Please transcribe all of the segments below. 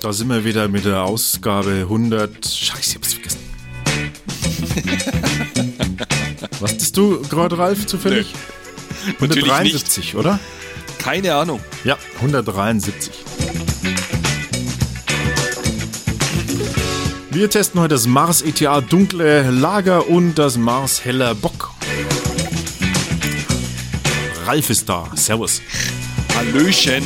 Da sind wir wieder mit der Ausgabe 100. Scheiße, ich hab's vergessen. Was hast du gerade, Ralf, zufällig? Nee, 173, oder? Keine Ahnung. Ja, 173. Wir testen heute das Mars ETA Dunkle Lager und das Mars Heller Bock. Ralf ist da. Servus. Hallöchen.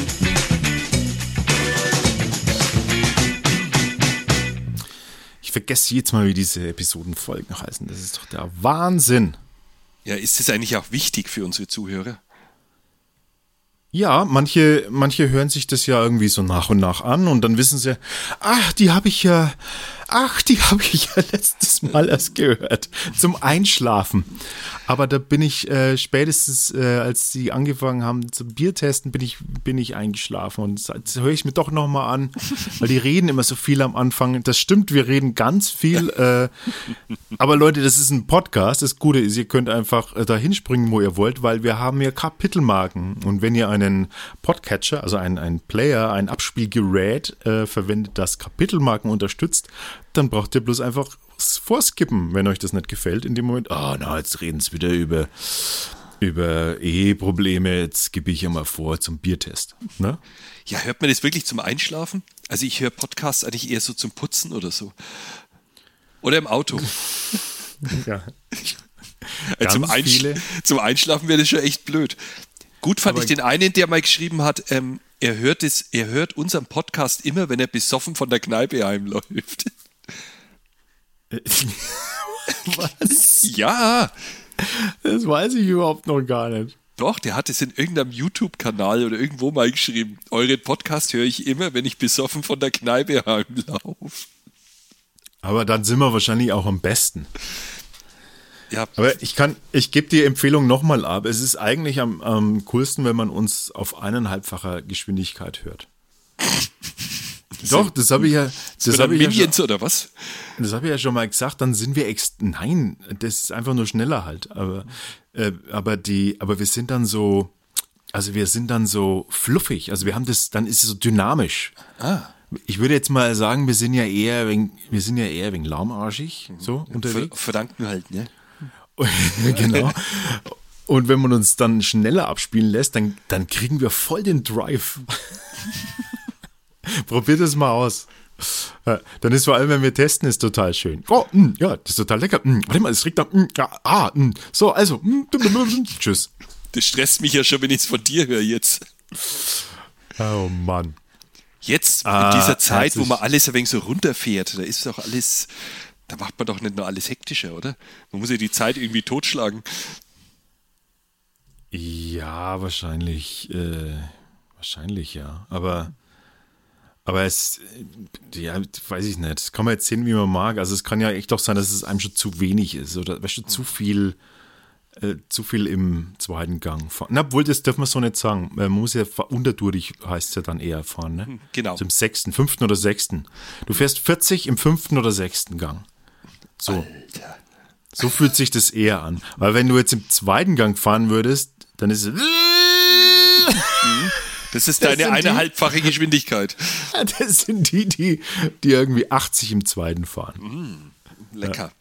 Ich vergesse jetzt mal, wie diese Episodenfolgen heißen. Das ist doch der Wahnsinn. Ja, ist das eigentlich auch wichtig für unsere Zuhörer? Ja, manche, manche hören sich das ja irgendwie so nach und nach an und dann wissen sie, ach, die habe ich ja, ach, die habe ich ja letztes Mal erst gehört. Zum Einschlafen. Aber da bin ich äh, spätestens, äh, als sie angefangen haben zum Biertesten, bin ich, bin ich eingeschlafen. Und das höre ich mir doch nochmal an, weil die reden immer so viel am Anfang. Das stimmt, wir reden ganz viel. Äh, aber Leute, das ist ein Podcast. Das Gute ist, ihr könnt einfach äh, da hinspringen, wo ihr wollt, weil wir haben hier Kapitelmarken. Und wenn ihr einen Podcatcher, also ein, ein Player, ein Abspielgerät äh, verwendet, das Kapitelmarken unterstützt, dann braucht ihr bloß einfach vorskippen, wenn euch das nicht gefällt. In dem Moment, ah, oh, na, jetzt reden sie wieder über, über Eheprobleme, jetzt gebe ich ja mal vor zum Biertest. Ne? Ja, hört man das wirklich zum Einschlafen? Also ich höre Podcasts eigentlich eher so zum Putzen oder so. Oder im Auto. ja. Also zum, Einsch zum, Einschlafen wäre das schon echt blöd. Gut fand Aber ich den einen, der mal geschrieben hat, ähm, er hört es, er hört unseren Podcast immer, wenn er besoffen von der Kneipe heimläuft. Was? Ja. Das weiß ich überhaupt noch gar nicht. Doch, der hat es in irgendeinem YouTube-Kanal oder irgendwo mal geschrieben. Euren Podcast höre ich immer, wenn ich besoffen von der Kneipe heimlaufe. Aber dann sind wir wahrscheinlich auch am besten. Ja. Aber ich kann, ich gebe die Empfehlung nochmal ab. Es ist eigentlich am, am coolsten, wenn man uns auf eineinhalbfacher Geschwindigkeit hört. Doch, das habe ich ja. Das habe ich Minions ja schon, oder was? Das habe ich ja schon mal gesagt. Dann sind wir ex. Nein, das ist einfach nur schneller halt. Aber, äh, aber die, aber wir sind dann so. Also wir sind dann so fluffig. Also wir haben das, dann ist es so dynamisch. Ah. Ich würde jetzt mal sagen, wir sind ja eher wegen, wir sind ja eher wegen lahmarschig so unterwegs. Verdanken halt, ne? genau. Und wenn man uns dann schneller abspielen lässt, dann, dann kriegen wir voll den Drive. Probiert es mal aus. Dann ist vor allem, wenn wir testen, ist total schön. Oh, mh, mm, ja, das ist total lecker. Mh, mm, warte mal, es riecht. Mh, mm, ja, ah, mh. so, also, tschüss. Das stresst mich ja schon, wenn ich es von dir höre jetzt. Oh Mann. Jetzt, ah, in dieser Zeit, wo man alles ein wenig so runterfährt, da ist doch alles, da macht man doch nicht nur alles hektischer, oder? Man muss ja die Zeit irgendwie totschlagen. Ja, wahrscheinlich, äh, wahrscheinlich ja. Aber aber es, ja, weiß ich nicht. Das kann man jetzt sehen, wie man mag. Also es kann ja echt doch sein, dass es einem schon zu wenig ist oder weißt du, zu viel, äh, zu viel im zweiten Gang fahren. Na, obwohl, das dürfen wir so nicht sagen. Man muss ja unterdurch heißt es ja dann eher fahren, ne? Hm, genau. Also im sechsten, fünften oder sechsten. Du fährst 40 im fünften oder sechsten Gang. So. Alter. So fühlt sich das eher an. Weil wenn du jetzt im zweiten Gang fahren würdest, dann ist es. Das ist deine das eineinhalbfache Geschwindigkeit. Das sind die, die, die irgendwie 80 im zweiten fahren. Mm, lecker. Ja.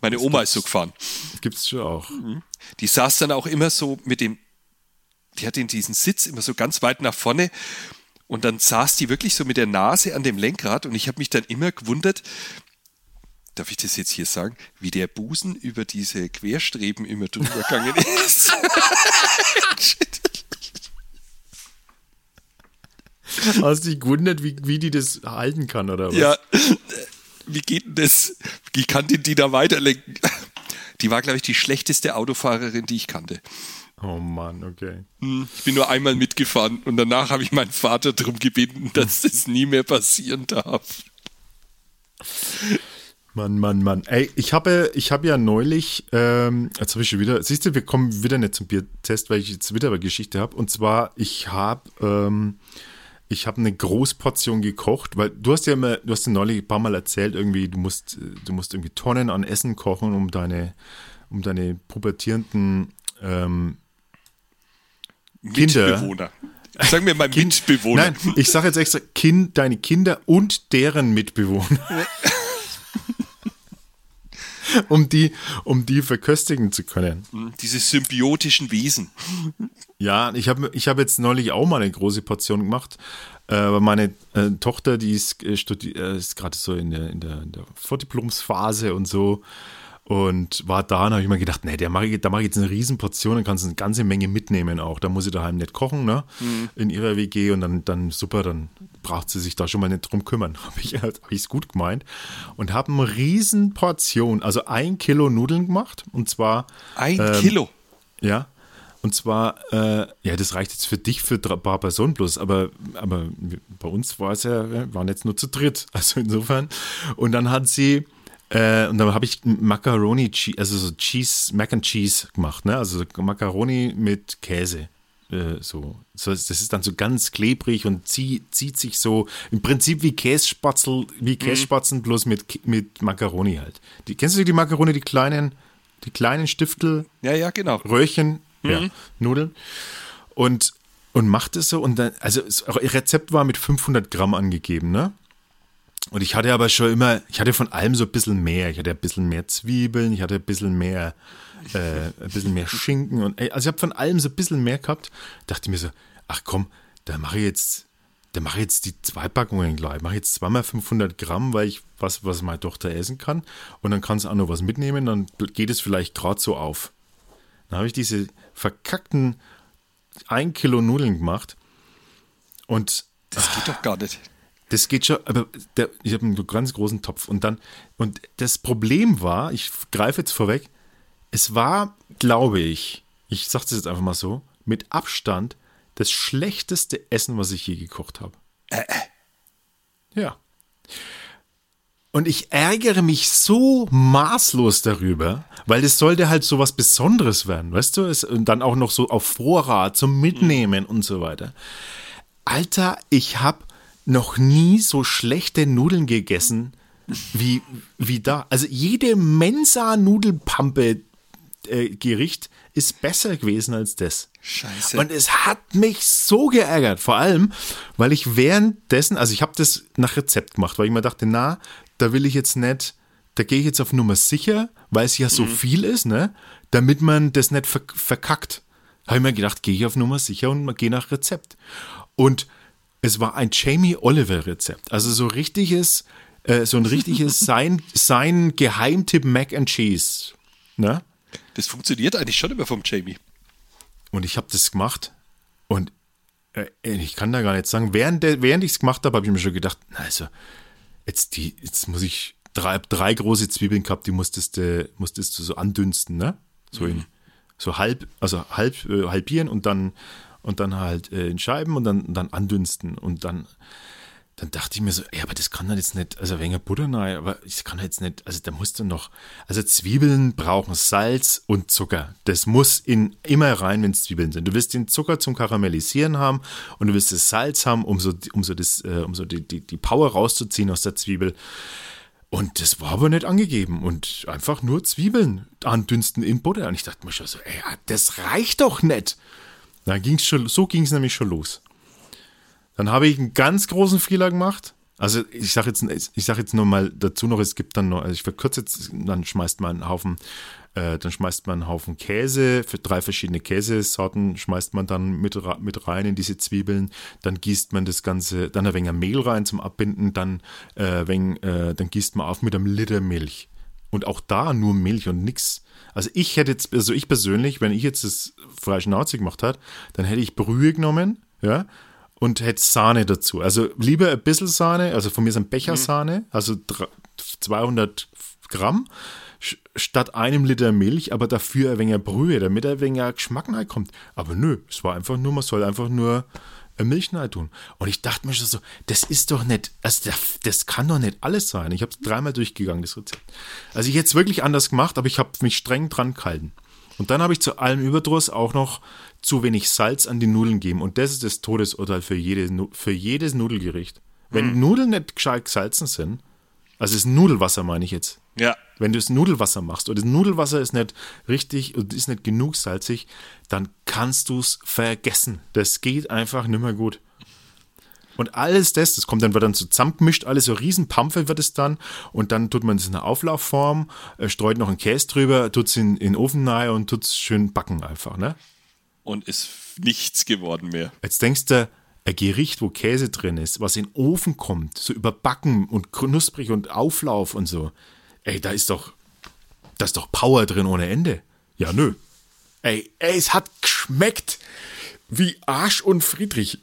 Meine das Oma ist so gefahren. Gibt es schon auch. Mhm. Die saß dann auch immer so mit dem, die hatte in diesen Sitz immer so ganz weit nach vorne und dann saß die wirklich so mit der Nase an dem Lenkrad und ich habe mich dann immer gewundert, darf ich das jetzt hier sagen, wie der Busen über diese Querstreben immer drüber gegangen ist. Hast du dich gewundert, wie, wie die das halten kann, oder was? Ja, wie geht denn das? Wie kann die, die da weiterlenken? Die war, glaube ich, die schlechteste Autofahrerin, die ich kannte. Oh Mann, okay. Hm, ich bin nur einmal mitgefahren und danach habe ich meinen Vater darum gebeten, dass das nie mehr passieren darf. Mann, Mann, Mann. Ey, ich habe, ich habe ja neulich, ähm, jetzt habe ich schon wieder, siehst du, wir kommen wieder nicht zum Biertest, weil ich jetzt wieder eine Geschichte habe. Und zwar, ich habe ähm, ich habe eine Großportion gekocht, weil du hast ja immer, du hast ja neulich ein paar Mal erzählt, irgendwie, du musst, du musst irgendwie Tonnen an Essen kochen, um deine, um deine pubertierenden ähm, Kinder. Sagen wir mal kind, Mitbewohner. Nein, ich sage jetzt extra kind, deine Kinder und deren Mitbewohner. um die, um die verköstigen zu können. Diese symbiotischen Wesen. Ja, ich habe ich hab jetzt neulich auch mal eine große Portion gemacht. Äh, meine äh, Tochter, die ist, äh, äh, ist gerade so in der, in der, in der Vordiplomsphase und so und war da und habe ich mir gedacht, nee, der mach ich, da mache ich jetzt eine Riesenportion, dann kannst du eine ganze Menge mitnehmen auch. Da muss ich daheim nicht kochen, ne? Mhm. In ihrer WG und dann, dann super, dann braucht sie sich da schon mal nicht drum kümmern. Habe ich es hab gut gemeint. Und habe eine Riesenportion, also ein Kilo Nudeln gemacht. Und zwar. Ein ähm, Kilo? Ja. Und zwar, äh, ja, das reicht jetzt für dich für ein paar Personen bloß, aber, aber bei uns war es ja, wir waren jetzt nur zu dritt. Also insofern. Und dann hat sie äh, und dann habe ich Macaroni, also so Cheese, Mac and Cheese gemacht, ne? Also Macaroni mit Käse. Äh, so. so. Das ist dann so ganz klebrig und zieh, zieht sich so im Prinzip wie Kässpatzel, wie. Kässpatzen, mhm. bloß mit, mit Macaroni halt. Die, kennst du die Macaroni, die kleinen, die kleinen Stiftel? Ja, ja, genau. Röhrchen, mhm. ja, Nudeln. Und, und macht es so und dann, also das Rezept war mit 500 Gramm angegeben, ne? Und ich hatte aber schon immer, ich hatte von allem so ein bisschen mehr. Ich hatte ein bisschen mehr Zwiebeln, ich hatte ein bisschen mehr, äh, ein bisschen mehr Schinken. Und, also ich habe von allem so ein bisschen mehr gehabt. Dachte mir so, ach komm, da mache ich jetzt, da mache ich jetzt die zwei Packungen gleich. Ich mache jetzt zweimal 500 Gramm, weil ich was, was meine Tochter essen kann. Und dann kann sie auch noch was mitnehmen, dann geht es vielleicht gerade so auf. Dann habe ich diese verkackten ein Kilo Nudeln gemacht. Und das geht doch gar nicht. Das geht schon, aber der, ich habe einen ganz großen Topf und dann, und das Problem war, ich greife jetzt vorweg, es war, glaube ich, ich sage das jetzt einfach mal so, mit Abstand das schlechteste Essen, was ich je gekocht habe. Äh, äh. Ja. Und ich ärgere mich so maßlos darüber, weil das sollte halt so was Besonderes werden, weißt du? und dann auch noch so auf Vorrat zum Mitnehmen und so weiter. Alter, ich habe noch nie so schlechte Nudeln gegessen wie, wie da. Also jede Mensa-Nudelpampe-Gericht äh, ist besser gewesen als das. Scheiße. Und es hat mich so geärgert. Vor allem, weil ich währenddessen, also ich habe das nach Rezept gemacht, weil ich mir dachte, na, da will ich jetzt nicht, da gehe ich jetzt auf Nummer sicher, weil es ja so mhm. viel ist, ne? Damit man das nicht verkackt. Habe ich mir gedacht, gehe ich auf Nummer sicher und gehe nach Rezept. Und es war ein Jamie Oliver Rezept. Also so richtiges, äh, so ein richtiges sein, sein Geheimtipp Mac and Cheese. Ne? Das funktioniert eigentlich schon immer vom Jamie. Und ich habe das gemacht und äh, ich kann da gar nicht sagen, während, während ich es gemacht habe, habe ich mir schon gedacht, na also, jetzt, die, jetzt muss ich drei, drei große Zwiebeln gehabt, die musstest du, musstest du so andünsten, ne? So in, so halb, also halb, äh, halbieren und dann und dann halt äh, in Scheiben und dann, dann andünsten. Und dann, dann dachte ich mir so, ja, aber das kann dann jetzt nicht, also wegen Butter nein, aber ich kann jetzt nicht, also da musst du noch, also Zwiebeln brauchen Salz und Zucker. Das muss in immer rein, wenn es Zwiebeln sind. Du wirst den Zucker zum Karamellisieren haben und du wirst das Salz haben, um so, um so, das, äh, um so die, die, die Power rauszuziehen aus der Zwiebel. Und das war aber nicht angegeben und einfach nur Zwiebeln andünsten in Butter. Und ich dachte mir schon so, ey, das reicht doch nicht. Da ging's schon, so ging es nämlich schon los. Dann habe ich einen ganz großen Fehler gemacht. Also ich sage jetzt, ich sage jetzt nur mal dazu noch, es gibt dann noch, also ich verkürze jetzt, dann schmeißt man einen Haufen, äh, dann schmeißt man einen Haufen Käse, für drei verschiedene Käsesorten schmeißt man dann mit, mit rein in diese Zwiebeln, dann gießt man das Ganze, dann ein wenig Mehl rein zum Abbinden, dann, äh, wenig, äh, dann gießt man auf mit einem Liter Milch. Und auch da nur Milch und nichts. Also ich hätte jetzt, also ich persönlich, wenn ich jetzt das Fleisch Schnauze gemacht hat, dann hätte ich Brühe genommen, ja, und hätte Sahne dazu. Also lieber ein bisschen Sahne, also von mir ist ein Becher mhm. Sahne, also 200 Gramm, statt einem Liter Milch, aber dafür ein wenig Brühe, damit ein wenig Geschmack reinkommt. Aber nö, es war einfach nur, man soll einfach nur Milch tun. Und ich dachte mir schon so, das ist doch nicht, also das, das kann doch nicht alles sein. Ich habe es dreimal durchgegangen, das Rezept. Also ich hätte es wirklich anders gemacht, aber ich habe mich streng dran gehalten. Und dann habe ich zu allem Überdruss auch noch zu wenig Salz an die Nudeln gegeben. Und das ist das Todesurteil für, jede, für jedes Nudelgericht. Wenn mhm. Nudeln nicht gescheit gesalzen sind, Also das Nudelwasser meine ich jetzt. Ja. Wenn du das Nudelwasser machst und das Nudelwasser ist nicht richtig und ist nicht genug salzig, dann kannst du es vergessen. Das geht einfach nicht mehr gut. Und alles das, das kommt dann, wird dann so zusammengemischt, alles so Riesenpampfe wird es dann. Und dann tut man es in einer Auflaufform, äh, streut noch einen Käse drüber, tut es in, in den Ofen nahe und tut es schön backen einfach, ne? Und ist nichts geworden mehr. Jetzt denkst du, ein Gericht, wo Käse drin ist, was in den Ofen kommt, so überbacken und knusprig und Auflauf und so. Ey, da ist doch, da ist doch Power drin ohne Ende. Ja, nö. Ey, ey, es hat geschmeckt wie Arsch und Friedrich.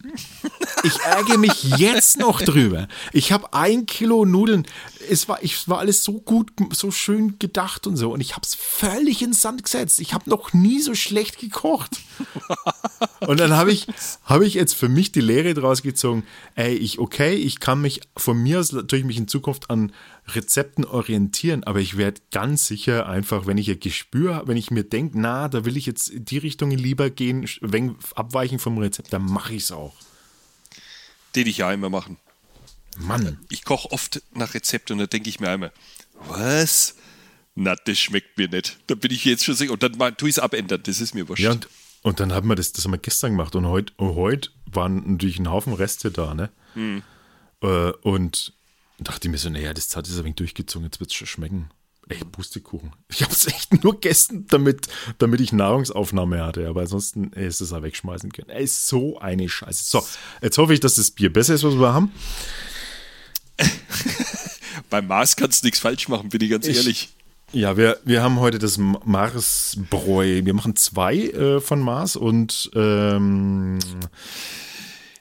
Ich ärgere mich jetzt noch drüber. Ich habe ein Kilo Nudeln. Es war, ich, war alles so gut, so schön gedacht und so. Und ich habe es völlig ins Sand gesetzt. Ich habe noch nie so schlecht gekocht. Und dann habe ich, hab ich jetzt für mich die Lehre draus gezogen. Ey, ich, okay, ich kann mich von mir aus natürlich mich in Zukunft an Rezepten orientieren, aber ich werde ganz sicher einfach, wenn ich ein Gespür, wenn ich mir denke, na, da will ich jetzt die Richtung lieber gehen, wenn abweichen vom Rezept, dann mache ich es auch. Den ich ja immer machen. Mann. Ich koche oft nach Rezept und da denke ich mir einmal, was? Na, das schmeckt mir nicht. Da bin ich jetzt schon sicher. Und dann tue ich es abändern, das ist mir wurscht. Ja, und, und dann haben wir das, das haben wir gestern gemacht und heute, heute waren natürlich ein Haufen Reste da, ne? Hm. Äh, und dachte ich mir so, naja, das hat es ein wenig durchgezogen, jetzt wird es schon schmecken. Echt Pustekuchen. Ich habe es echt nur gegessen, damit, damit ich Nahrungsaufnahme hatte. Aber ansonsten ey, ist es auch wegschmeißen können. Ey, ist so eine Scheiße. So, jetzt hoffe ich, dass das Bier besser ist, was wir haben. Beim Mars kannst du nichts falsch machen, bin ich ganz ich, ehrlich. Ja, wir, wir haben heute das Mars-Bräu. Wir machen zwei äh, von Mars und ähm,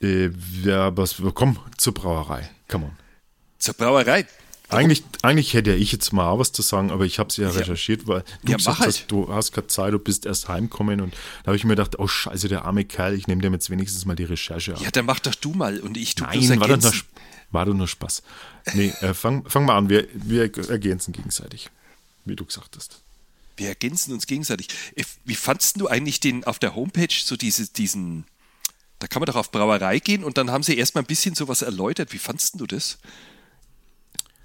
äh, ja, was, komm zur Brauerei. Come on. Zur Brauerei. Eigentlich, eigentlich hätte ja ich jetzt mal auch was zu sagen, aber ich habe es ja, recherchiert, weil du, ja, gesagt, halt. du hast keine Zeit, du bist erst heimgekommen und da habe ich mir gedacht, oh scheiße, der arme Kerl, ich nehme dem jetzt wenigstens mal die Recherche ab. Ja, dann mach doch du mal und ich tu Nein, war, nur, war doch nur Spaß. Nee, äh, fang, fang mal an, wir, wir ergänzen gegenseitig, wie du gesagt hast. Wir ergänzen uns gegenseitig. Äh, wie fandst du eigentlich den auf der Homepage so diese, diesen, da kann man doch auf Brauerei gehen und dann haben sie erstmal ein bisschen sowas erläutert. Wie fandst du das?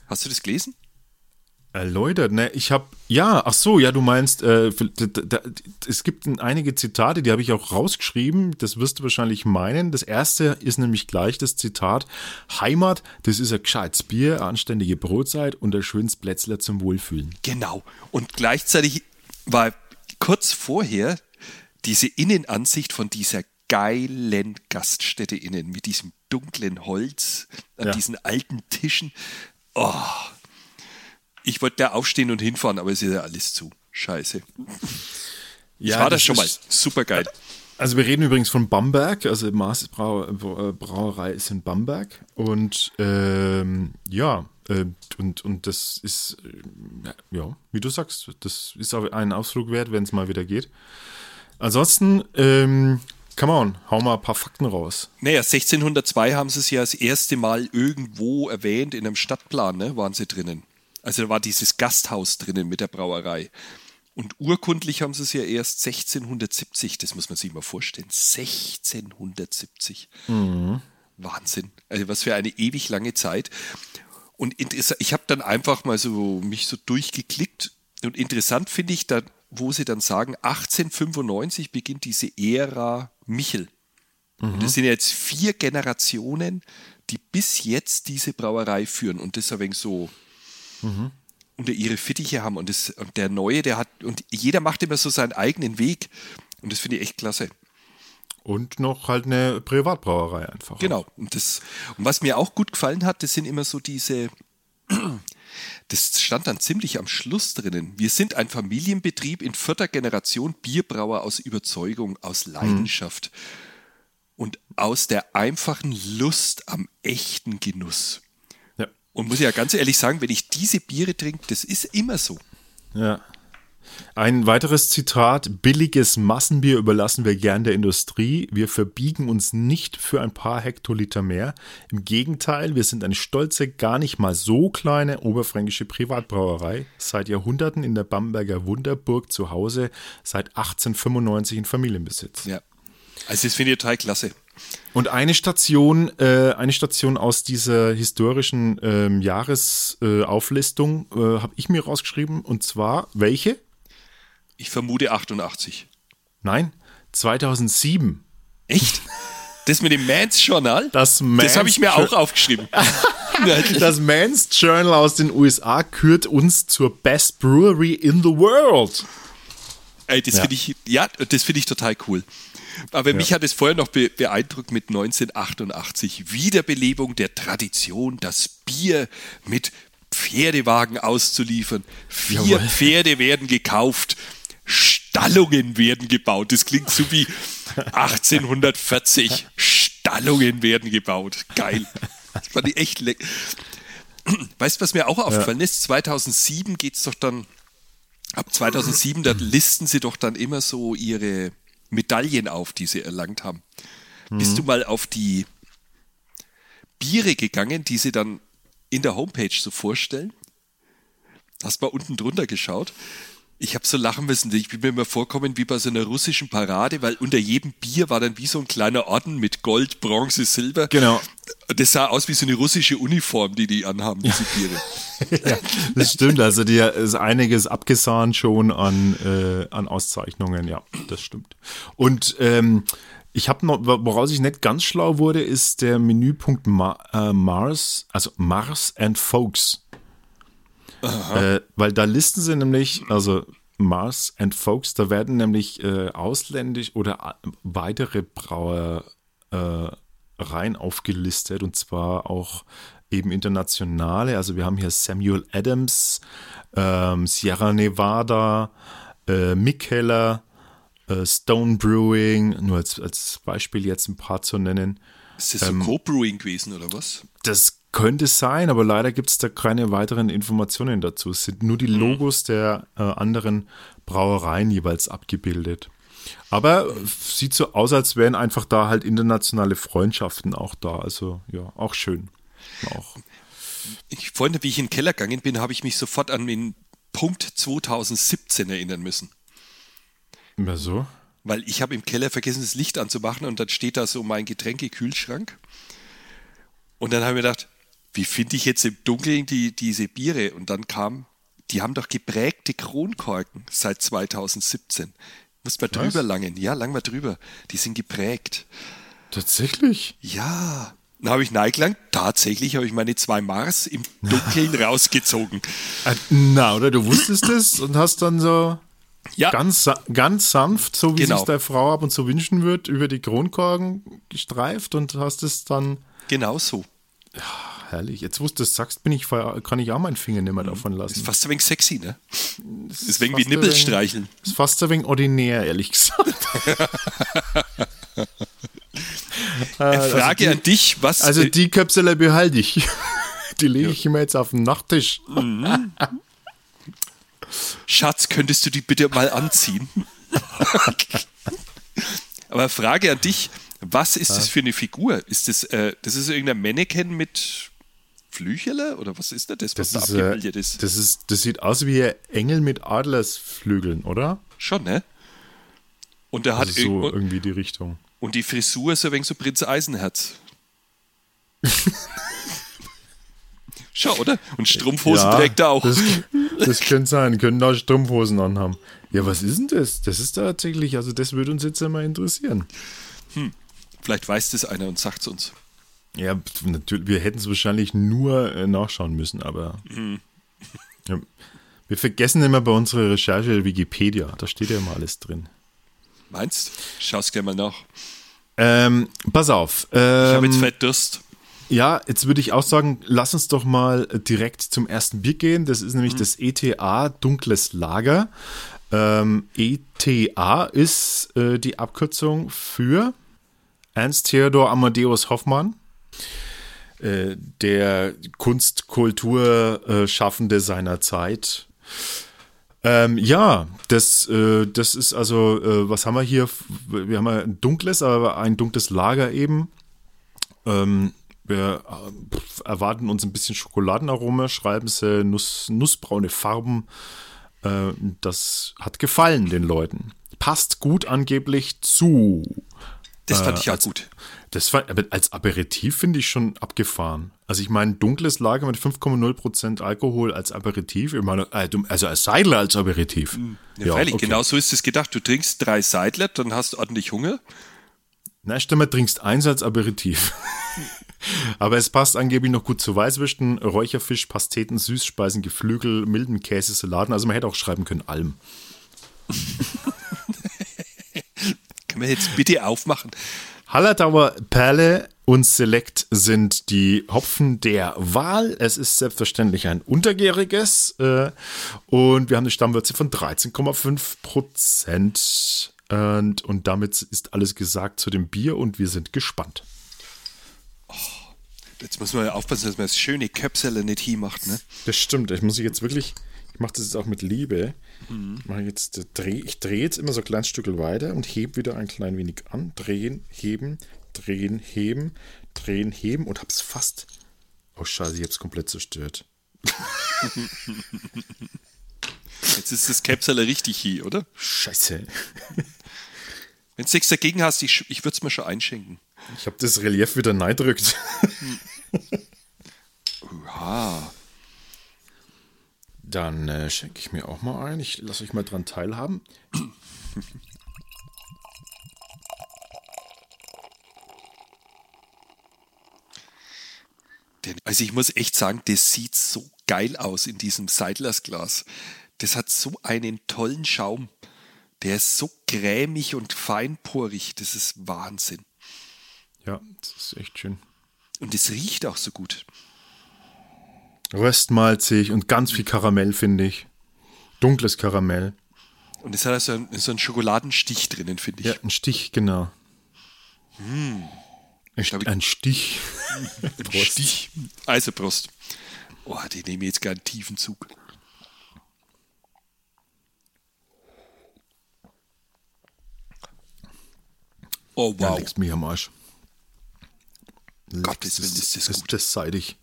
Hast du das gelesen? Erläutert, ne? Ich habe, ja, ach so, ja, du meinst, äh, es gibt einige Zitate, die habe ich auch rausgeschrieben, das wirst du wahrscheinlich meinen. Das erste ist nämlich gleich das Zitat: Heimat, das ist ein gescheites Bier, anständige Brotzeit und ein schönes Plätzler zum Wohlfühlen. Genau. Und gleichzeitig war kurz vorher diese Innenansicht von dieser geilen Gaststätte innen mit diesem dunklen Holz, an ja. diesen alten Tischen. Oh, ich wollte da aufstehen und hinfahren, aber es ist ja alles zu. Scheiße. Ja, war das, das schon mal super geil. Also wir reden übrigens von Bamberg, also Brau äh, Brauerei ist in Bamberg und ähm, ja, äh, und, und das ist, äh, ja, wie du sagst, das ist auch ein Ausflug wert, wenn es mal wieder geht. Ansonsten, ähm, Come on, hau mal ein paar Fakten raus. Naja, 1602 haben sie es ja das erste Mal irgendwo erwähnt, in einem Stadtplan, ne, waren sie drinnen. Also da war dieses Gasthaus drinnen mit der Brauerei. Und urkundlich haben sie es ja erst 1670, das muss man sich mal vorstellen. 1670. Mhm. Wahnsinn. Also was für eine ewig lange Zeit. Und ich habe dann einfach mal so mich so durchgeklickt. Und interessant finde ich, da, wo sie dann sagen, 1895 beginnt diese Ära Michel. Mhm. das sind jetzt vier Generationen, die bis jetzt diese Brauerei führen und das ein wenig so mhm. unter ihre Fittiche haben. Und, das, und der Neue, der hat, und jeder macht immer so seinen eigenen Weg. Und das finde ich echt klasse. Und noch halt eine Privatbrauerei einfach. Genau. Und, das, und was mir auch gut gefallen hat, das sind immer so diese, das stand dann ziemlich am Schluss drinnen. Wir sind ein Familienbetrieb in vierter Generation Bierbrauer aus Überzeugung, aus mhm. Leidenschaft mhm. und aus der einfachen Lust am echten Genuss. Ja. Und muss ich ja ganz ehrlich sagen, wenn ich diese Biere trinke, das ist immer so. Ja. Ein weiteres Zitat: Billiges Massenbier überlassen wir gern der Industrie. Wir verbiegen uns nicht für ein paar Hektoliter mehr. Im Gegenteil, wir sind eine stolze, gar nicht mal so kleine oberfränkische Privatbrauerei. Seit Jahrhunderten in der Bamberger Wunderburg zu Hause, seit 1895 in Familienbesitz. Ja. Also, das finde ich total klasse. Und eine Station, äh, eine Station aus dieser historischen ähm, Jahresauflistung äh, äh, habe ich mir rausgeschrieben. Und zwar welche? Ich vermute 88. Nein, 2007. Echt? Das mit dem Mans Journal? Das, Mans das habe ich mir auch aufgeschrieben. das Mans Journal aus den USA kürt uns zur Best Brewery in the World. Ey, das ja. finde ich, ja, das finde ich total cool. Aber ja. mich hat es vorher noch be beeindruckt mit 1988. Wiederbelebung der Tradition, das Bier mit Pferdewagen auszuliefern. Vier Jawohl. Pferde werden gekauft. Stallungen werden gebaut. Das klingt so wie 1840. Stallungen werden gebaut. Geil. Das fand ich echt lecker. Weißt du, was mir auch aufgefallen ja. ist? 2007 geht es doch dann, ab 2007, da listen sie doch dann immer so ihre Medaillen auf, die sie erlangt haben. Mhm. Bist du mal auf die Biere gegangen, die sie dann in der Homepage so vorstellen? Hast mal unten drunter geschaut? Ich habe so lachen müssen. Ich bin mir immer vorkommen wie bei so einer russischen Parade, weil unter jedem Bier war dann wie so ein kleiner Orden mit Gold, Bronze, Silber. Genau. Das sah aus wie so eine russische Uniform, die die anhaben, diese Biere. ja, das stimmt. Also die ist einiges abgesahnt schon an, äh, an Auszeichnungen. Ja, das stimmt. Und ähm, ich habe noch, woraus ich nicht ganz schlau wurde, ist der Menüpunkt Ma äh, Mars, also Mars and Folks. Äh, weil da listen sie nämlich, also Mars and Folks, da werden nämlich äh, ausländisch oder weitere Brauereien äh, aufgelistet und zwar auch eben internationale. Also wir haben hier Samuel Adams, ähm, Sierra Nevada, äh, Mikkeller, äh, Stone Brewing, nur als, als Beispiel jetzt ein paar zu nennen. Ist das ähm, so Co-Brewing gewesen oder was? Das könnte sein, aber leider gibt es da keine weiteren Informationen dazu. Es sind nur die mhm. Logos der äh, anderen Brauereien jeweils abgebildet. Aber sieht so aus, als wären einfach da halt internationale Freundschaften auch da. Also ja, auch schön. Auch. Ich, vorhin, wie ich in den Keller gegangen bin, habe ich mich sofort an den Punkt 2017 erinnern müssen. Immer so? Weil ich habe im Keller vergessen, das Licht anzumachen und dann steht da so mein Getränkekühlschrank. Und dann habe ich mir gedacht, wie finde ich jetzt im Dunkeln die, diese Biere? Und dann kam, die haben doch geprägte Kronkorken seit 2017. Muss man drüber langen. Ja, lang mal drüber. Die sind geprägt. Tatsächlich? Ja. Dann habe ich neigelangt. Tatsächlich habe ich meine zwei Mars im Dunkeln rausgezogen. Äh, na, oder du wusstest es und hast dann so ja. ganz, ganz sanft, so wie genau. sich der Frau ab und zu wünschen wird, über die Kronkorken gestreift und hast es dann. Genau so. Ja herrlich. Jetzt, wo du das sagst, bin ich, kann ich auch meinen Finger nicht mehr davon lassen. Ist fast ein wenig sexy, ne? Das ist, ein wenig wie Nippel streicheln. Ist fast ein wenig ordinär, ehrlich gesagt. Eine Frage also die, an dich, was. Also die Köpsele behalte ich. Die lege ich immer jetzt auf den Nachttisch. Mhm. Schatz, könntest du die bitte mal anziehen? Aber Frage an dich, was ist das für eine Figur? Ist das, äh, das ist irgendein Mannequin mit Flügel oder was ist das, was das da ist, äh, abgebildet ist? Das ist? Das sieht aus wie ein Engel mit Adlersflügeln, oder? Schon, ne? Und der hat also so irgendwie die Richtung. Und die Frisur ist ein wenig so Prinz Eisenherz. Schau, oder? Und Strumpfhosen ja, trägt er auch. Das, das könnte sein, können da Strumpfhosen anhaben. Ja, was ist denn das? Das ist tatsächlich, also das würde uns jetzt einmal interessieren. Hm, vielleicht weiß das einer und sagt es uns. Ja, natürlich, wir hätten es wahrscheinlich nur äh, nachschauen müssen, aber mhm. ja, wir vergessen immer bei unserer Recherche Wikipedia, da steht ja immer alles drin. Meinst? Schau es gerne mal nach. Ähm, pass auf. Ähm, ich habe jetzt fett Durst. Ja, jetzt würde ich auch sagen, lass uns doch mal direkt zum ersten Bier gehen. Das ist nämlich mhm. das ETA Dunkles Lager. Ähm, ETA ist äh, die Abkürzung für Ernst Theodor Amadeus Hoffmann. Äh, der Kunst-Kultur-Schaffende seiner Zeit. Ähm, ja, das, äh, das ist also, äh, was haben wir hier? Wir haben ein dunkles, aber ein dunkles Lager eben. Ähm, wir äh, erwarten uns ein bisschen Schokoladenaroma, schreiben sie Nuss, nussbraune Farben. Äh, das hat gefallen den Leuten. Passt gut angeblich zu Das fand äh, ich ja gut. Das war, aber als Aperitif finde ich schon abgefahren. Also ich meine, dunkles Lager mit 5,0% Alkohol als Aperitif, ich meine, äh, also als Seidler als Aperitif. Hm. Ja, ja freilich, okay. genau so ist es gedacht. Du trinkst drei Seidler, dann hast du ordentlich Hunger. Na, stell mal, trinkst eins als Aperitif. Aber es passt angeblich noch gut zu Weißwürsten, Räucherfisch, Pasteten, Süßspeisen, Geflügel, milden Käse, Salaten. Also man hätte auch schreiben können Alm. Können wir jetzt bitte aufmachen? Hallertauer Perle und Select sind die Hopfen der Wahl. Es ist selbstverständlich ein untergäriges äh, und wir haben eine Stammwürze von 13,5 Prozent. Und, und damit ist alles gesagt zu dem Bier und wir sind gespannt. Oh, jetzt muss man ja aufpassen, dass man das schöne Köpsele nicht hier macht, ne? Das stimmt. Ich muss jetzt wirklich, ich mache das jetzt auch mit Liebe. Mhm. Ich, jetzt, dreh, ich drehe jetzt immer so ein kleines Stück weiter und hebe wieder ein klein wenig an. Drehen, heben, drehen, heben, drehen, heben und hab's fast. Oh Scheiße, ich hab's komplett zerstört. Jetzt ist das Capsule richtig hier, oder? Scheiße. Wenn du nichts dagegen hast, ich, ich würde es mir schon einschenken. Ich habe das Relief wieder neidrückt. Uha. Dann äh, schenke ich mir auch mal ein. Ich lasse euch mal dran teilhaben. Also ich muss echt sagen, das sieht so geil aus in diesem Seidlers Glas. Das hat so einen tollen Schaum. Der ist so cremig und feinporig. Das ist Wahnsinn. Ja, das ist echt schön. Und es riecht auch so gut. Röstmalzig und ganz viel Karamell, finde ich. Dunkles Karamell. Und es hat also einen, so einen Schokoladenstich drinnen, finde ich. Ja, ein Stich, genau. Mm. Ein, St ein Stich. ein Stich. Also Prost. Oh, die nehme ich jetzt gerne einen tiefen Zug. Oh, wow. Da legst mich am Arsch. Gottes Willen, ist das, das gut. Das seidig.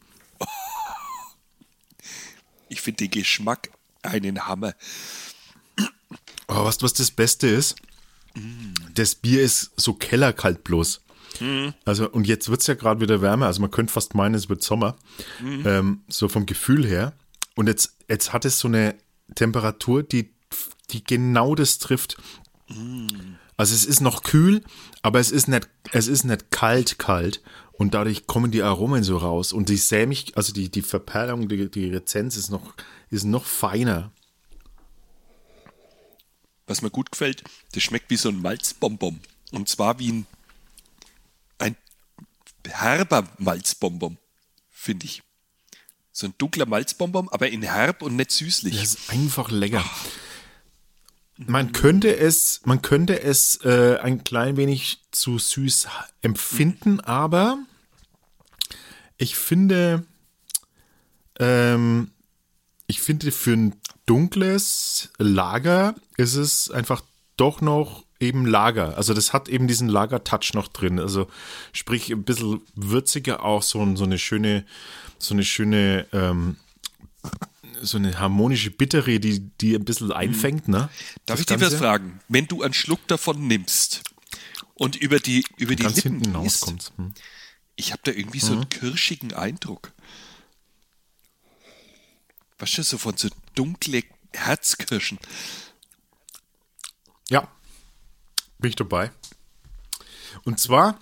Ich finde den Geschmack einen Hammer. Aber du, was das Beste ist? Das Bier ist so kellerkalt bloß. Mm. Also, und jetzt wird es ja gerade wieder wärmer. Also, man könnte fast meinen, es wird Sommer. Mm. Ähm, so vom Gefühl her. Und jetzt, jetzt hat es so eine Temperatur, die, die genau das trifft. Also, es ist noch kühl, aber es ist nicht, es ist nicht kalt, kalt. Und dadurch kommen die Aromen so raus. Und die sämig, also die, die Verperlung, die, die Rezenz ist noch, ist noch feiner. Was mir gut gefällt, das schmeckt wie so ein Malzbonbon. Und zwar wie ein, ein herber Malzbonbon, finde ich. So ein dunkler Malzbonbon, aber in herb und nicht süßlich. Das ist einfach lecker. Man könnte es, man könnte es äh, ein klein wenig zu süß empfinden, aber ich finde, ähm, ich finde für ein dunkles Lager ist es einfach doch noch eben Lager. Also das hat eben diesen Lager-Touch noch drin. Also sprich ein bisschen würziger auch so, so eine schöne, so eine schöne, ähm, so eine harmonische Bittere, die, die ein bisschen einfängt, ne? Darf das ich dir was fragen? Wenn du einen Schluck davon nimmst und über die, über die Lippen hinten rauskommst, hm? Ich habe da irgendwie so einen mhm. kirschigen Eindruck. Was ist so von so dunkle Herzkirschen? Ja, bin ich dabei. Und zwar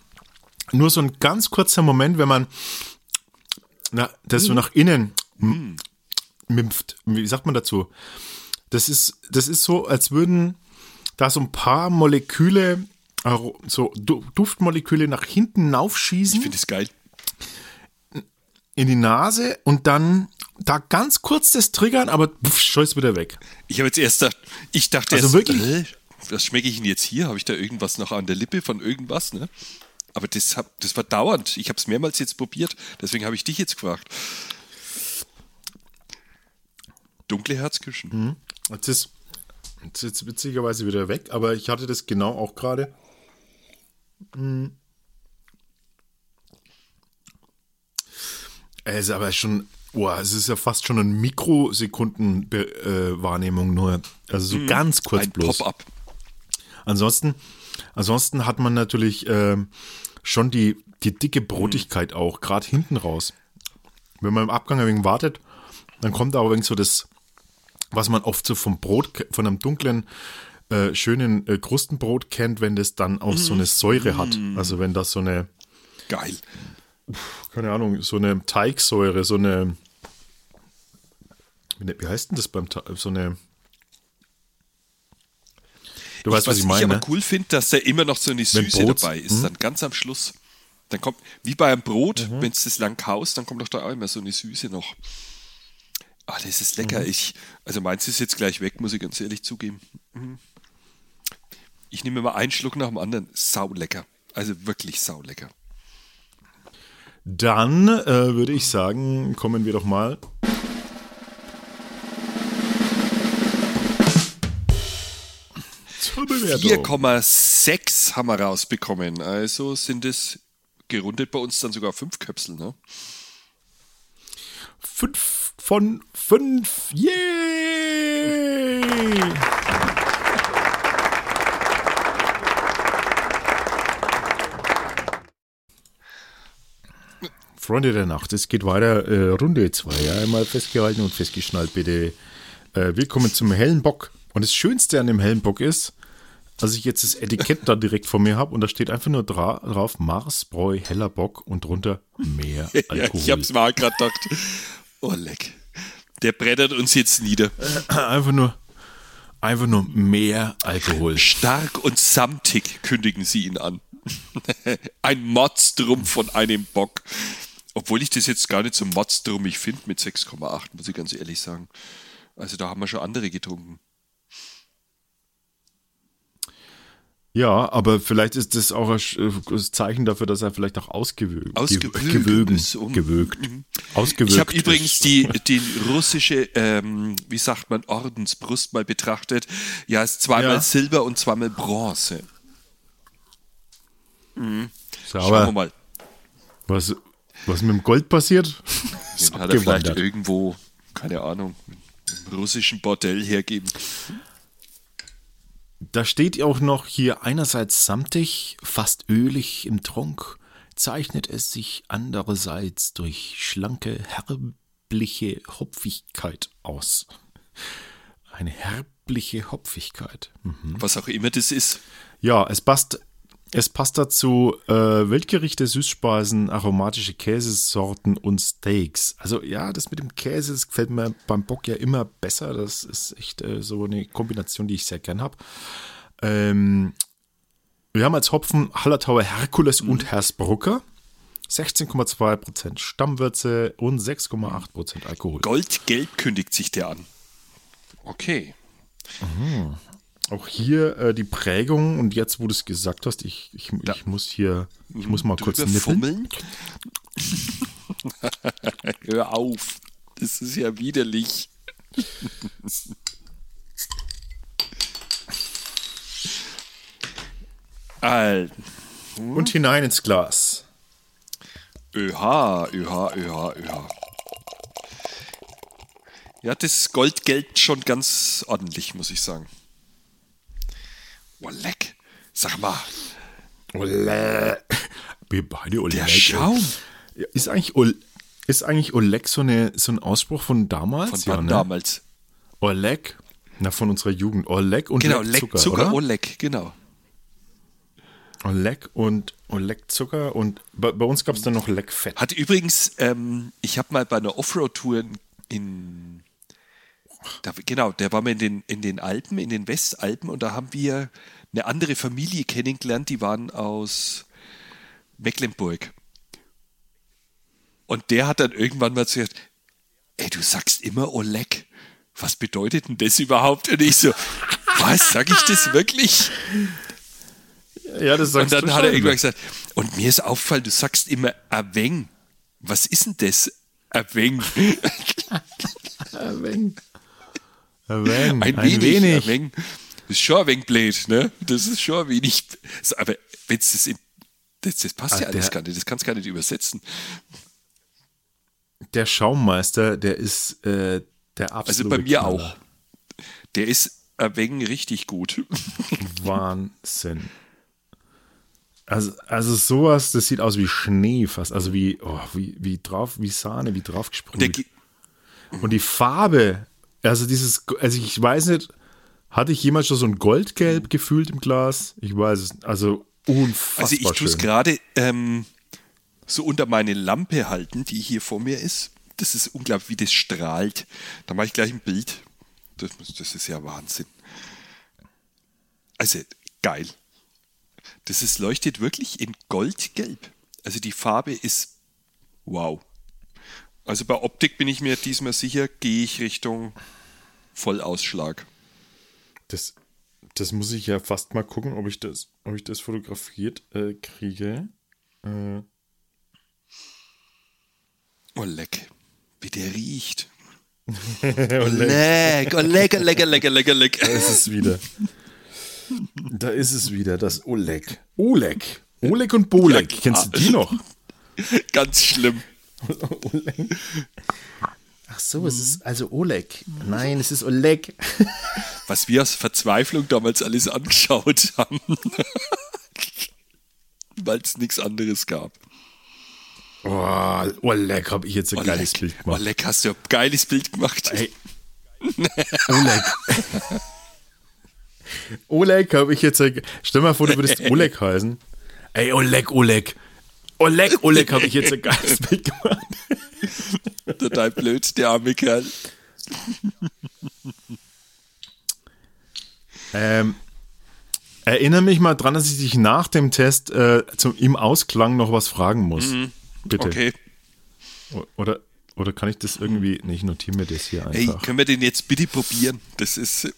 nur so ein ganz kurzer Moment, wenn man na, das so mhm. nach innen mm. mimpft. Wie sagt man dazu? Das ist, das ist so, als würden da so ein paar Moleküle so Duftmoleküle nach hinten aufschießen. Ich finde es geil. In die Nase und dann da ganz kurz das triggern, aber pff, scheiß wieder weg. Ich habe jetzt erst gedacht, ich dachte also erst, wirklich? Äh, was schmecke ich denn jetzt hier? Habe ich da irgendwas noch an der Lippe von irgendwas? Ne? Aber das, hab, das war dauernd. Ich habe es mehrmals jetzt probiert. Deswegen habe ich dich jetzt gefragt. Dunkle Herzküchen. Mhm. Jetzt ist jetzt ist witzigerweise wieder weg, aber ich hatte das genau auch gerade. Mhm. Es ist aber schon, oh, es ist ja fast schon eine Mikrosekundenwahrnehmung äh, nur. Also so mhm. ganz kurz Ein bloß. Pop-up. Ansonsten, ansonsten hat man natürlich äh, schon die, die dicke Brotigkeit mhm. auch, gerade hinten raus. Wenn man im Abgang ein wenig wartet, dann kommt aber irgendwie so das, was man oft so vom Brot, von einem dunklen, äh, schönen äh, Krustenbrot kennt, wenn das dann auch so eine Säure hat. Mhm. Also wenn das so eine. Geil. Keine Ahnung, so eine Teigsäure, so eine. Wie heißt denn das beim Teig? So eine. Du weißt, was, was ich meine. Was ich aber ne? cool finde, dass da immer noch so eine Süße dabei ist, hm? dann ganz am Schluss. Dann kommt, wie bei einem Brot, mhm. wenn es das lang kaust, dann kommt doch da auch immer so eine Süße noch. Ah, das ist lecker. Mhm. Ich, also meins ist jetzt gleich weg, muss ich ganz ehrlich zugeben. Mhm. Ich nehme immer einen Schluck nach dem anderen. Sau lecker. Also wirklich sau lecker. Dann äh, würde ich sagen, kommen wir doch mal 4,6 haben wir rausbekommen. Also sind es gerundet bei uns dann sogar fünf Köpsel, ne? Fünf von fünf. Yay! Freunde der Nacht, es geht weiter. Äh, Runde 2. Ja, einmal festgehalten und festgeschnallt, bitte. Äh, willkommen zum hellen Bock. Und das Schönste an dem hellen Bock ist, dass ich jetzt das Etikett da direkt vor mir habe und da steht einfach nur dra drauf Marsbräu, heller Bock und drunter mehr Alkohol. ja, ich hab's mal gerade gedacht. Oh, leck. Der brettert uns jetzt nieder. Einfach nur, einfach nur mehr Alkohol. Stark und samtig kündigen sie ihn an. Ein Monstrum von einem Bock. Obwohl ich das jetzt gar nicht so ich finde mit 6,8, muss ich ganz ehrlich sagen. Also da haben wir schon andere getrunken. Ja, aber vielleicht ist das auch ein Zeichen dafür, dass er vielleicht auch ausgewögt, ausgewögen, ist. Um, gewögt, mhm. ausgewögt Ich habe übrigens die, die russische, ähm, wie sagt man, Ordensbrust mal betrachtet. Ja, es ist zweimal ja. Silber und zweimal Bronze. Mhm. Schauen wir mal. Was, was mit dem Gold passiert? Den hat er vielleicht irgendwo, keine Ahnung, im russischen Bordell hergeben. Da steht auch noch hier einerseits samtig, fast ölig im Trunk, zeichnet es sich andererseits durch schlanke, herbliche Hopfigkeit aus. Eine herbliche Hopfigkeit. Mhm. Was auch immer das ist. Ja, es passt, es passt dazu äh, Wildgerichte, Süßspeisen, aromatische Käsesorten und Steaks. Also ja, das mit dem Käse, das gefällt mir beim Bock ja immer besser. Das ist echt äh, so eine Kombination, die ich sehr gern habe. Ähm, wir haben als Hopfen Hallertauer Herkules mhm. und Hersbrucker. 16,2% Stammwürze und 6,8% Alkohol. Goldgelb kündigt sich der an. Okay. Mhm. Auch hier äh, die Prägung und jetzt, wo du es gesagt hast, ich, ich, ich muss hier, ich muss mal kurz nippeln. Hör auf, das ist ja widerlich. Und hinein ins Glas. ÖH, ÖH, ÖH, ÖH. Ja, das Goldgeld schon ganz ordentlich, muss ich sagen. Oh, leck. Sag mal. Ole. Wir beide Oleg. Der Schaum. Ist eigentlich, Ole, ist eigentlich Oleg so, eine, so ein Ausspruch von damals? Von ja, ne? damals? Oleg. Na, von unserer Jugend. Oleg und genau, Leck Zucker, Zucker, Oleg, genau. Oleg und Oleg Zucker und bei, bei uns gab es dann noch Leck Fett. Hat übrigens, ähm, ich habe mal bei einer Offroad-Tour in da, genau, der war mal in den, in den Alpen, in den Westalpen und da haben wir eine andere Familie kennengelernt, die waren aus Mecklenburg. Und der hat dann irgendwann mal gesagt, ey, du sagst immer Oleg. Was bedeutet denn das überhaupt? Und ich so, was, sag ich das wirklich? Ja, das sagst Und dann hat er irgendwann gesagt, und mir ist auffallend, du sagst immer Aveng. Was ist denn das? Aveng. Aveng. Ein, ein wenig. wenig. Das ist schon ein wenig blöd, ne? Das ist schon ein wenig. Aber wenn das, in, das, das passt ah, ja alles gar nicht, das kannst du gar nicht übersetzen. Der Schaumeister, der ist äh, der absolute Also bei mir Knaller. auch. Der ist ein wenig richtig gut. Wahnsinn. Also, also sowas, das sieht aus wie Schnee fast, also wie, oh, wie, wie drauf, wie Sahne, wie drauf gesprüht. Und die Farbe, also dieses, also ich weiß nicht, hatte ich jemals schon so ein Goldgelb gefühlt im Glas? Ich weiß es, also unfassbar Also ich tue es gerade ähm, so unter meine Lampe halten, die hier vor mir ist. Das ist unglaublich, wie das strahlt. Da mache ich gleich ein Bild. Das, das ist ja Wahnsinn. Also geil. Das ist, leuchtet wirklich in Goldgelb. Also die Farbe ist wow. Also bei Optik bin ich mir diesmal sicher, gehe ich Richtung Vollausschlag. Das, das muss ich ja fast mal gucken, ob ich das, ob ich das fotografiert äh, kriege. Äh. Oh leck, wie der riecht. oh leck, oh leck, oh leck, oh leck, oh leck, oh leck. Da ist es wieder. Da ist es wieder, das Oleg. Oleg. Oleg und Bolek. Ja, Kennst du die noch? Ganz schlimm. Oleg. Ach so, es ist also Oleg. Nein, es ist Oleg. Was wir aus Verzweiflung damals alles angeschaut haben. Weil es nichts anderes gab. Oh, Oleg, habe ich jetzt ein Oleg. geiles Bild gemacht. Oleg, hast du ein geiles Bild gemacht. Ey. Oleg. Oleg habe ich jetzt. Stell mal vor, du würdest Oleg heißen. Ey, Oleg, Oleg. Oleg, Oleg habe ich jetzt ein geiles Bild gemacht. Total blöd, der arme Kerl. Ähm, erinnere mich mal dran, dass ich dich nach dem Test äh, zum, im Ausklang noch was fragen muss. Mhm. Bitte. Okay. Oder, oder kann ich das irgendwie. Nee, ich notiere mir das hier einfach. Ey, können wir den jetzt bitte probieren? Das ist.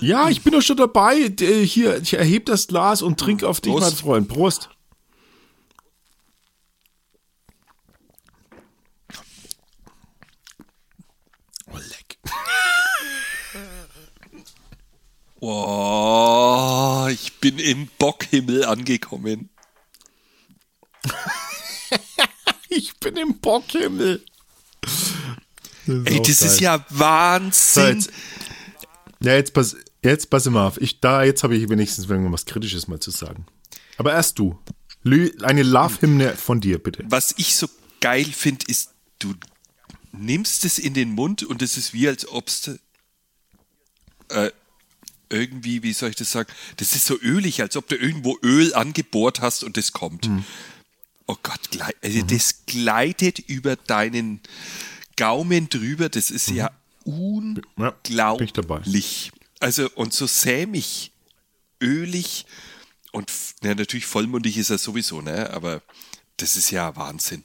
Ja, ich bin doch schon dabei. Hier, ich erhebe das Glas und trinke auf dich, Prost. mein Freund. Prost. Oh, ich bin im Bockhimmel angekommen. ich bin im Bockhimmel. Das Ey, das geil. ist ja Wahnsinn. So, jetzt, ja, jetzt pass, jetzt pass mal auf. Ich, da, jetzt habe ich wenigstens was Kritisches mal zu sagen. Aber erst du. Eine Love-Hymne von dir, bitte. Was ich so geil finde, ist, du nimmst es in den Mund und es ist wie, als ob es äh, irgendwie, wie soll ich das sagen, das ist so ölig, als ob du irgendwo Öl angebohrt hast und das kommt. Mhm. Oh Gott, also mhm. das gleitet über deinen Gaumen drüber, das ist mhm. ja unglaublich. Ja, also und so sämig, ölig und ja, natürlich vollmundig ist er sowieso, ne? Aber das ist ja Wahnsinn.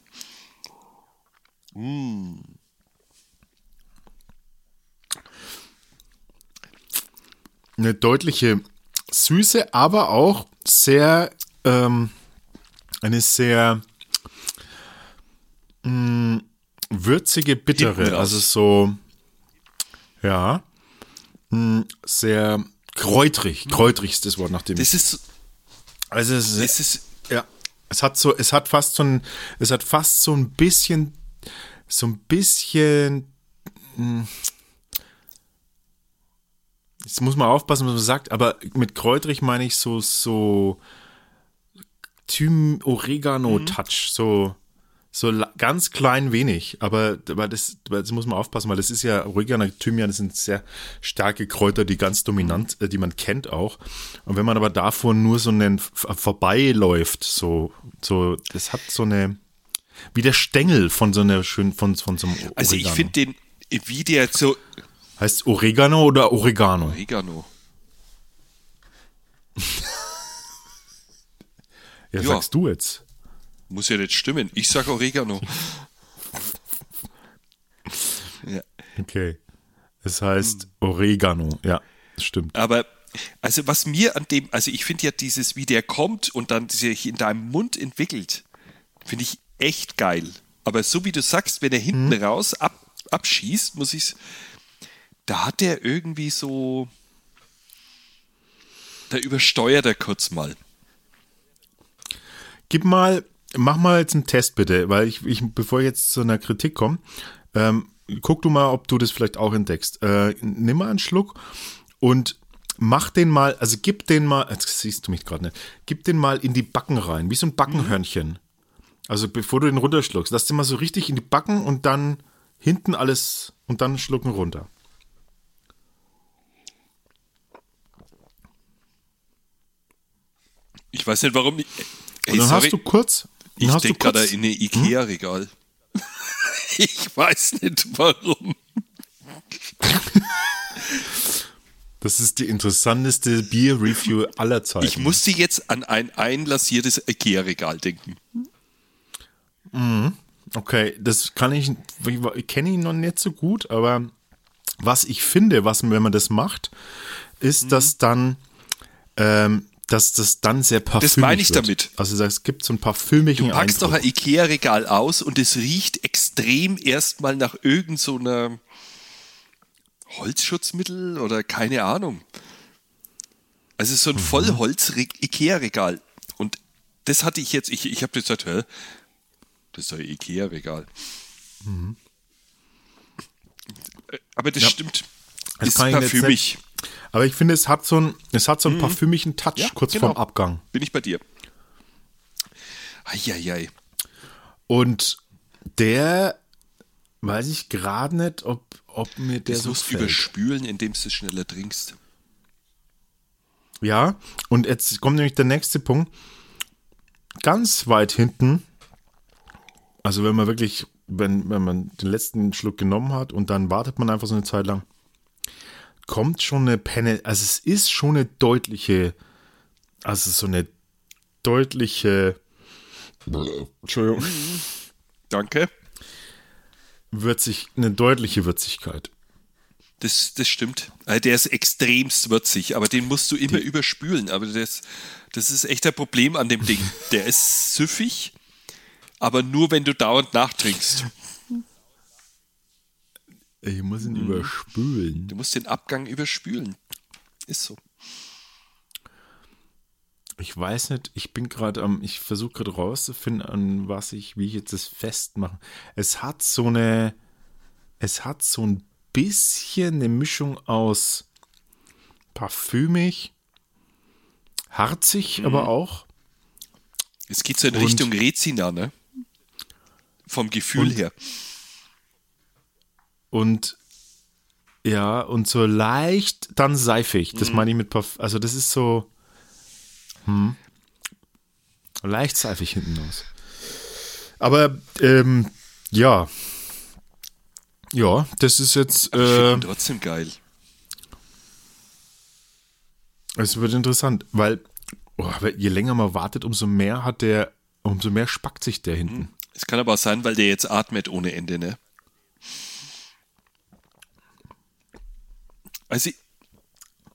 Mmh. Eine deutliche Süße, aber auch sehr, ähm, eine sehr mh, mm, würzige, bittere. Also so, ja, mh, mm, sehr kräutrig. Kräutrig ist das Wort, nachdem Das ist, also es ist, es ist, ja, es hat so, es hat fast so ein, es hat fast so ein bisschen, so ein bisschen, mh, mm, Jetzt muss man aufpassen, was man sagt, aber mit kräutrig meine ich so, so Thym Oregano-Touch, mhm. so, so ganz klein wenig, aber, aber das, das muss man aufpassen, weil das ist ja Oregano, Thymian, das sind sehr starke Kräuter, die ganz dominant, äh, die man kennt auch. Und wenn man aber davon nur so einen vorbeiläuft, so, so, das hat so eine, wie der Stängel von so einer schönen, von, von so einem Oregano. Also ich finde den, wie der so, Heißt Oregano oder Oregano? Oregano. ja, ja, sagst du jetzt. Muss ja nicht stimmen. Ich sag Oregano. ja. Okay. Es heißt. Oregano. Ja, stimmt. Aber also was mir an dem, also ich finde ja dieses, wie der kommt und dann sich in deinem Mund entwickelt, finde ich echt geil. Aber so wie du sagst, wenn er hinten hm. raus ab, abschießt, muss ich da hat er irgendwie so, da übersteuert er kurz mal. Gib mal, mach mal jetzt einen Test bitte, weil ich, ich bevor ich jetzt zu einer Kritik komme, ähm, guck du mal, ob du das vielleicht auch entdeckst. Äh, nimm mal einen Schluck Und mach den mal, also gib den mal, jetzt siehst du mich gerade nicht, gib den mal in die Backen rein, wie so ein Backenhörnchen. Also bevor du den runterschluckst, lass den mal so richtig in die Backen und dann hinten alles und dann schlucken runter. Ich weiß nicht, warum. Ich, ey, dann sorry, hast du kurz. Ich denke gerade in ein Ikea-Regal. Hm? ich weiß nicht warum. Das ist die interessanteste Bier-Review aller Zeiten. Ich musste jetzt an ein einlassiertes Ikea-Regal denken. Mhm. Okay, das kann ich, ich kenne ihn noch nicht so gut, aber was ich finde, was, wenn man das macht, ist, mhm. dass dann, ähm, dass das dann sehr parfümig Das meine ich wird. damit. Also es gibt so ein parfümigen Du packst Eindruck. doch ein Ikea-Regal aus und es riecht extrem erstmal nach irgendeiner so Holzschutzmittel oder keine Ahnung. Also so ein mhm. Vollholz-Ikea-Regal. Und das hatte ich jetzt, ich, ich habe gesagt, hä, das ist doch ein Ikea-Regal. Mhm. Aber das ja. stimmt. Das ist parfümig. Aber ich finde, es hat so einen, es hat so einen mhm. parfümigen Touch ja, kurz genau. vorm Abgang. Bin ich bei dir. Eieiei. Und der weiß ich gerade nicht, ob, ob mir der das so musst überspülen, indem du es schneller trinkst. Ja, und jetzt kommt nämlich der nächste Punkt. Ganz weit hinten, also wenn man wirklich, wenn, wenn man den letzten Schluck genommen hat und dann wartet man einfach so eine Zeit lang, kommt schon eine Penne, also es ist schon eine deutliche, also so eine deutliche, Entschuldigung. Danke. Würzig, eine deutliche Würzigkeit. Das, das stimmt. Also der ist extremst würzig, aber den musst du immer Die, überspülen. Aber das, das ist echt ein Problem an dem Ding. Der ist süffig, aber nur wenn du dauernd nachtrinkst. Ich muss ihn hm. überspülen. Du musst den Abgang überspülen. Ist so. Ich weiß nicht, ich bin gerade am, ich versuche gerade rauszufinden, an was ich, wie ich jetzt das festmache. Es hat so eine, es hat so ein bisschen eine Mischung aus parfümig, harzig, mhm. aber auch. Es geht so in und, Richtung Rezina, ne? Vom Gefühl und, her. Und ja, und so leicht dann seifig. Das mhm. meine ich mit Parfüm. Also, das ist so. Hm, leicht seifig hinten aus. Aber, ähm, ja. Ja, das ist jetzt. Äh, trotzdem geil. Es wird interessant, weil oh, je länger man wartet, umso mehr hat der, umso mehr spackt sich der hinten. Es kann aber auch sein, weil der jetzt atmet ohne Ende, ne? Also,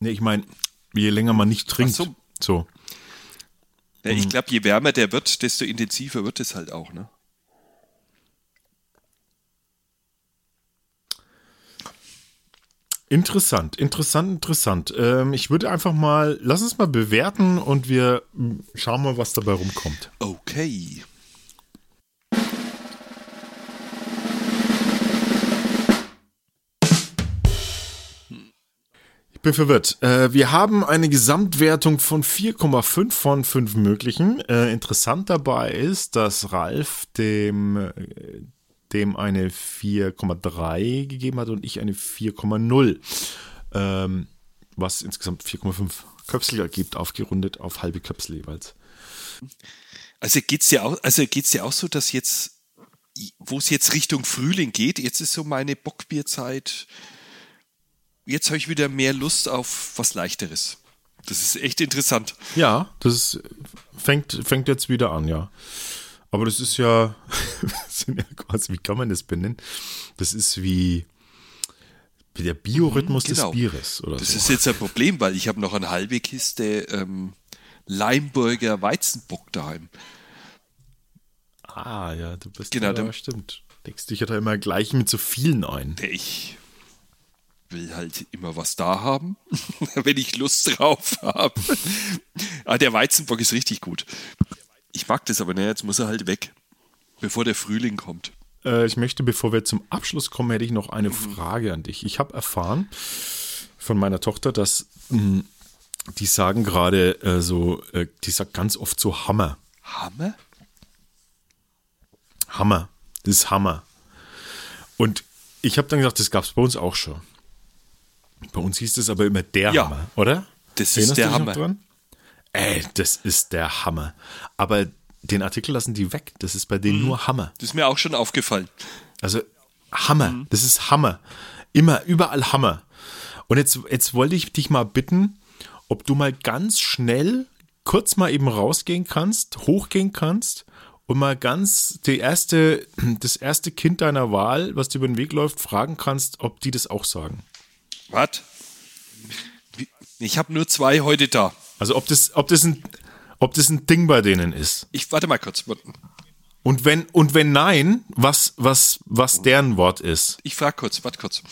nee, ich meine, je länger man nicht trinkt. so. so. Ja, ich glaube, je wärmer der wird, desto intensiver wird es halt auch, ne? Interessant, interessant, interessant. Ähm, ich würde einfach mal, lass uns mal bewerten und wir schauen mal, was dabei rumkommt. Okay. Bin verwirrt. Äh, wir haben eine Gesamtwertung von 4,5 von 5 möglichen. Äh, interessant dabei ist, dass Ralf dem, äh, dem eine 4,3 gegeben hat und ich eine 4,0. Ähm, was insgesamt 4,5 Köpsel ergibt, aufgerundet auf halbe Köpsel jeweils. Also geht es auch, also ja auch so, dass jetzt, wo es jetzt Richtung Frühling geht, jetzt ist so meine Bockbierzeit jetzt habe ich wieder mehr Lust auf was Leichteres. Das ist echt interessant. Ja, das ist, fängt, fängt jetzt wieder an, ja. Aber das ist ja, sind ja quasi, wie kann man das benennen? Das ist wie, wie der Biorhythmus genau. des Bieres. Oder das so. ist jetzt ein Problem, weil ich habe noch eine halbe Kiste ähm, Leimburger Weizenbock daheim. Ah, ja, du bist genau, ja, stimmt. Deckst dich ja da immer gleich mit so vielen ein. Ich will halt immer was da haben, wenn ich Lust drauf habe. ah, der Weizenbock ist richtig gut. Ich mag das aber, ne, jetzt muss er halt weg, bevor der Frühling kommt. Äh, ich möchte, bevor wir zum Abschluss kommen, hätte ich noch eine mhm. Frage an dich. Ich habe erfahren, von meiner Tochter, dass mh, hm, die sagen gerade äh, so, äh, die sagt ganz oft so Hammer. Hammer? Hammer. Das ist Hammer. Und ich habe dann gedacht, das gab es bei uns auch schon. Bei uns hieß es aber immer der ja, Hammer, oder? Das ist der Hammer. Ey, das ist der Hammer. Aber den Artikel lassen die weg. Das ist bei denen mhm. nur Hammer. Das ist mir auch schon aufgefallen. Also Hammer. Mhm. Das ist Hammer. Immer, überall Hammer. Und jetzt, jetzt wollte ich dich mal bitten, ob du mal ganz schnell kurz mal eben rausgehen kannst, hochgehen kannst und mal ganz die erste, das erste Kind deiner Wahl, was dir über den Weg läuft, fragen kannst, ob die das auch sagen. Was? Ich habe nur zwei heute da. Also ob das, ob das ein, ob das ein Ding bei denen ist. Ich warte mal kurz. Und wenn, und wenn nein, was, was, was deren Wort ist. Ich frage kurz, warte kurz.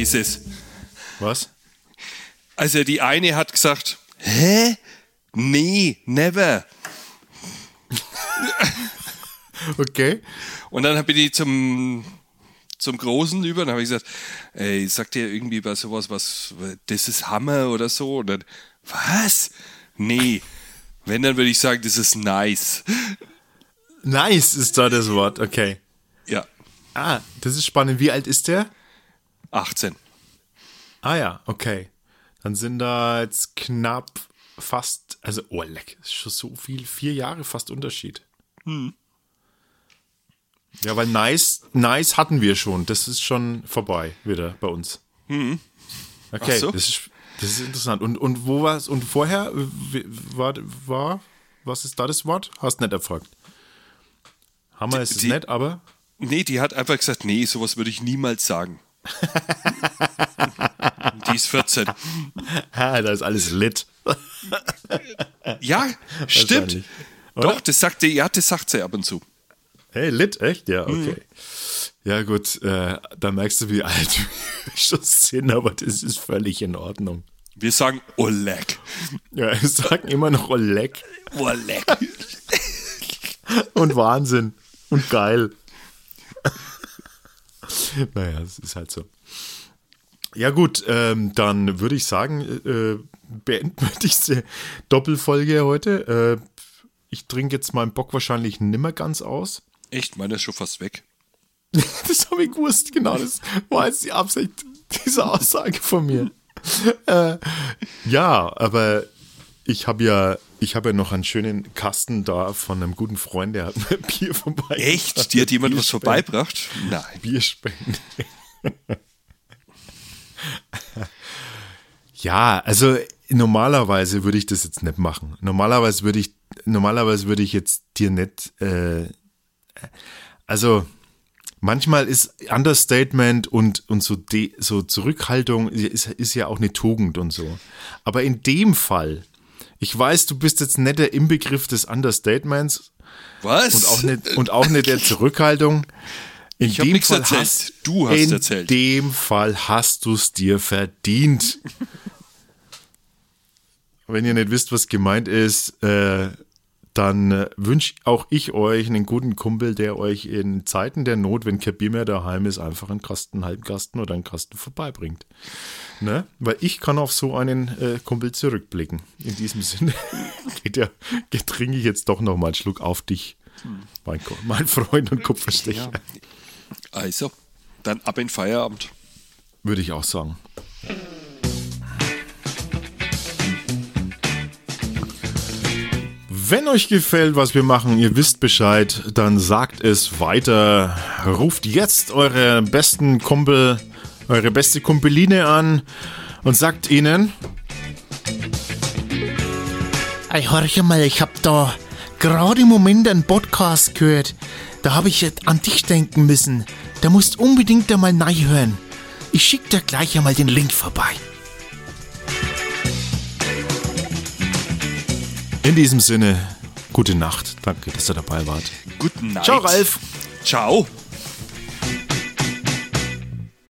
Vergiss es. Was? Also die eine hat gesagt, hä? Nee, never. okay. Und dann bin ich zum, zum Großen über und habe ich gesagt, ey, sagt ihr irgendwie bei sowas was, das ist Hammer oder so? Und dann, was? Nee. Wenn, dann würde ich sagen, das ist nice. Nice ist da das Wort, okay. Ja. Ah, das ist spannend. Wie alt ist der? 18. Ah ja, okay. Dann sind da jetzt knapp fast, also, oh leck, ist schon so viel, vier Jahre fast Unterschied. Hm. Ja, weil nice, nice hatten wir schon. Das ist schon vorbei wieder bei uns. Hm. Okay, so. das, ist, das ist interessant. Und, und wo war es? Und vorher war, war, was ist da das Wort? Hast nicht erfragt. Hammer ist es nett, aber. Nee, die hat einfach gesagt, nee, sowas würde ich niemals sagen. Die ist 14. Ah, da ist alles lit. ja, stimmt. Doch, das sagt, ja, das sagt sie ab und zu. Hey, lit, echt? Ja, okay. Mhm. Ja, gut, äh, da merkst du, wie alt wir schon sind, aber das ist völlig in Ordnung. Wir sagen Oleg. Ja, wir sagen immer noch Oleg. Oleg. Und Wahnsinn. Und geil. naja, es ist halt so. Ja, gut, ähm, dann würde ich sagen, äh, beenden wir diese Doppelfolge heute. Äh, ich trinke jetzt meinen Bock wahrscheinlich nimmer ganz aus. Echt? Meiner ist schon fast weg. das habe ich gewusst, genau. Das war jetzt die Absicht dieser Aussage von mir. äh, ja, aber ich habe ja, ich habe ja noch einen schönen Kasten da von einem guten Freund, der hat mir Bier vorbei. Echt? Dir hat jemand was vorbeibracht? Nein. Bierspenden. ja, also normalerweise würde ich das jetzt nicht machen. Normalerweise würde ich, normalerweise würde ich jetzt dir nicht, äh, also manchmal ist Understatement und, und so, de, so Zurückhaltung ist, ist ja auch eine Tugend und so. Aber in dem Fall, ich weiß, du bist jetzt nicht der Inbegriff des Understatements. Was? Und auch nicht, und auch nicht der Zurückhaltung. In ich dem Fall erzählt. Hast, du hast in erzählt. In dem Fall hast du es dir verdient. Wenn ihr nicht wisst, was gemeint ist, äh, dann äh, wünsche auch ich euch einen guten Kumpel, der euch in Zeiten der Not, wenn kein Bier mehr daheim ist, einfach einen Kasten, einen halben Kasten oder einen Kasten vorbeibringt. Ne? Weil ich kann auf so einen äh, Kumpel zurückblicken. In diesem Sinne geht ja, trinke ich jetzt doch noch mal einen Schluck auf dich, mein, mein Freund und Kupferstecher. Ja. Also, dann ab in Feierabend. Würde ich auch sagen. Wenn euch gefällt, was wir machen, ihr wisst Bescheid, dann sagt es weiter. Ruft jetzt eure besten Kumpel, eure beste Kumpeline an und sagt ihnen: Ey, horche mal, ich hab da gerade im Moment einen Podcast gehört. Da habe ich an dich denken müssen. Da musst unbedingt einmal hören. Ich schick dir gleich einmal den Link vorbei. In diesem Sinne, gute Nacht. Danke, dass ihr dabei wart. Guten Nacht. Ciao, Ralf. Ciao.